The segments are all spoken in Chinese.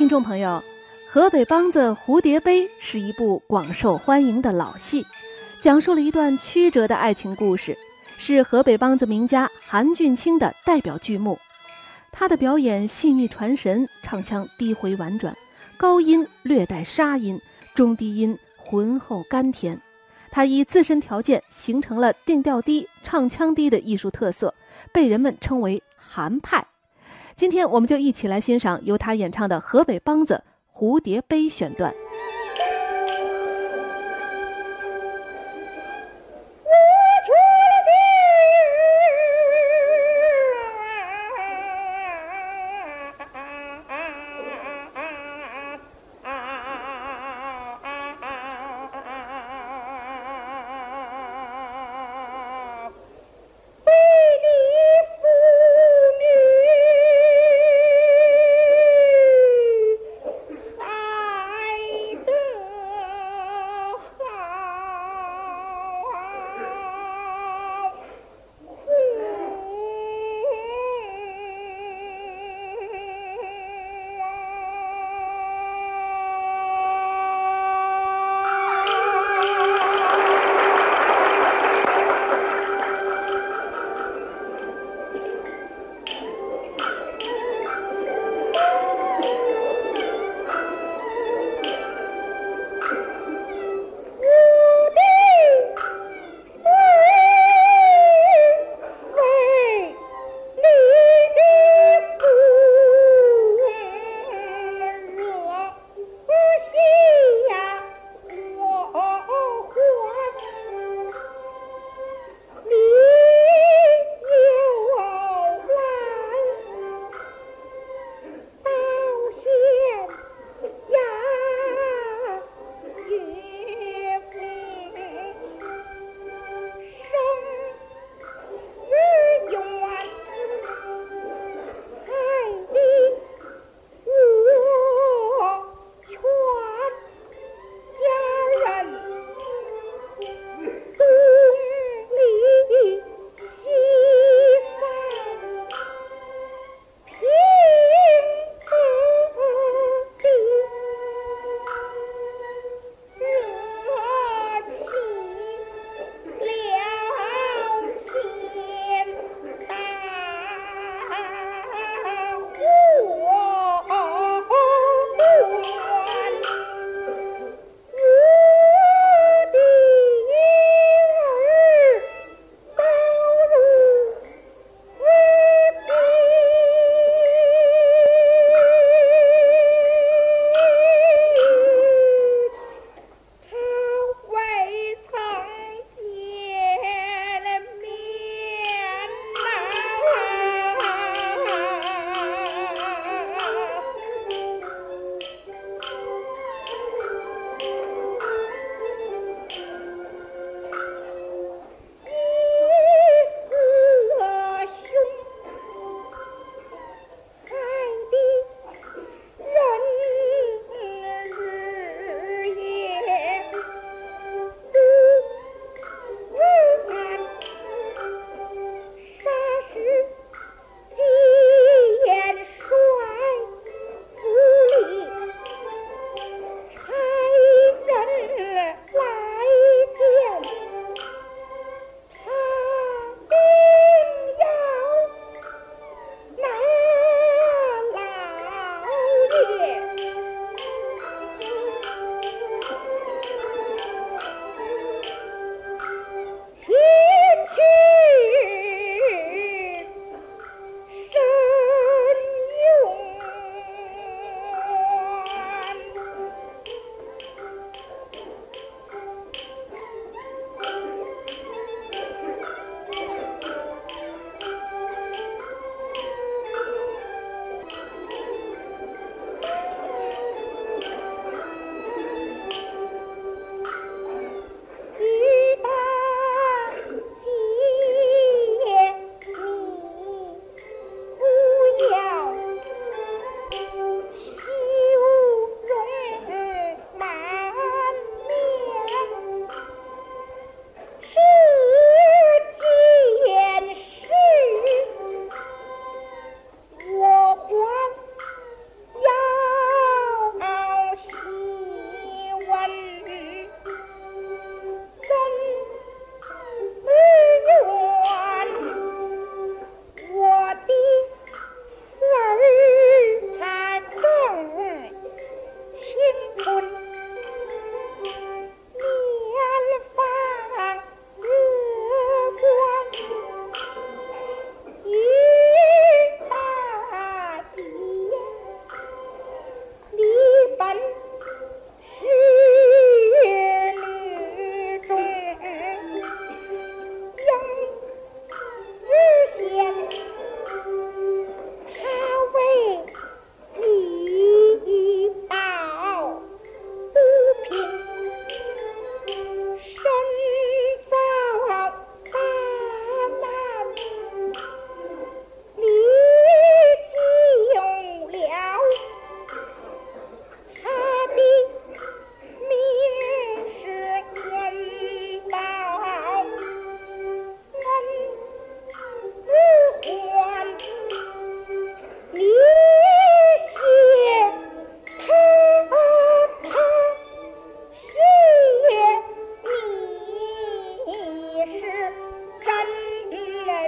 听众朋友，《河北梆子蝴蝶杯》是一部广受欢迎的老戏，讲述了一段曲折的爱情故事，是河北梆子名家韩俊清的代表剧目。他的表演细腻传神，唱腔低回婉转，高音略带沙音，中低音浑厚甘甜。他以自身条件形成了定调低、唱腔低的艺术特色，被人们称为“韩派”。今天，我们就一起来欣赏由他演唱的河北梆子《蝴蝶杯》选段。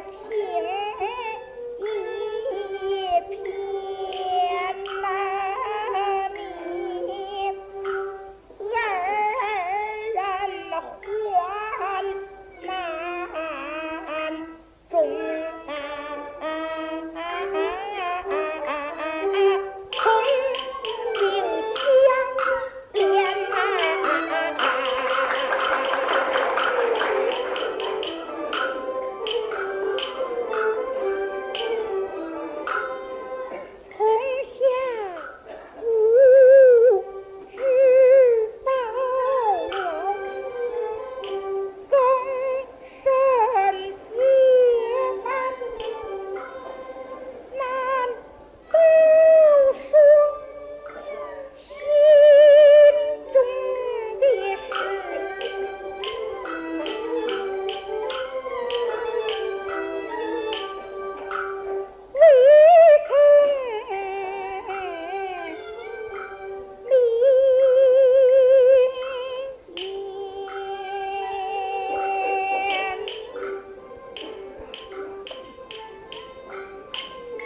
Here.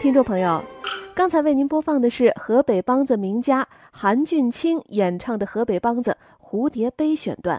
听众朋友，刚才为您播放的是河北梆子名家韩俊清演唱的河北梆子《蝴蝶杯》选段。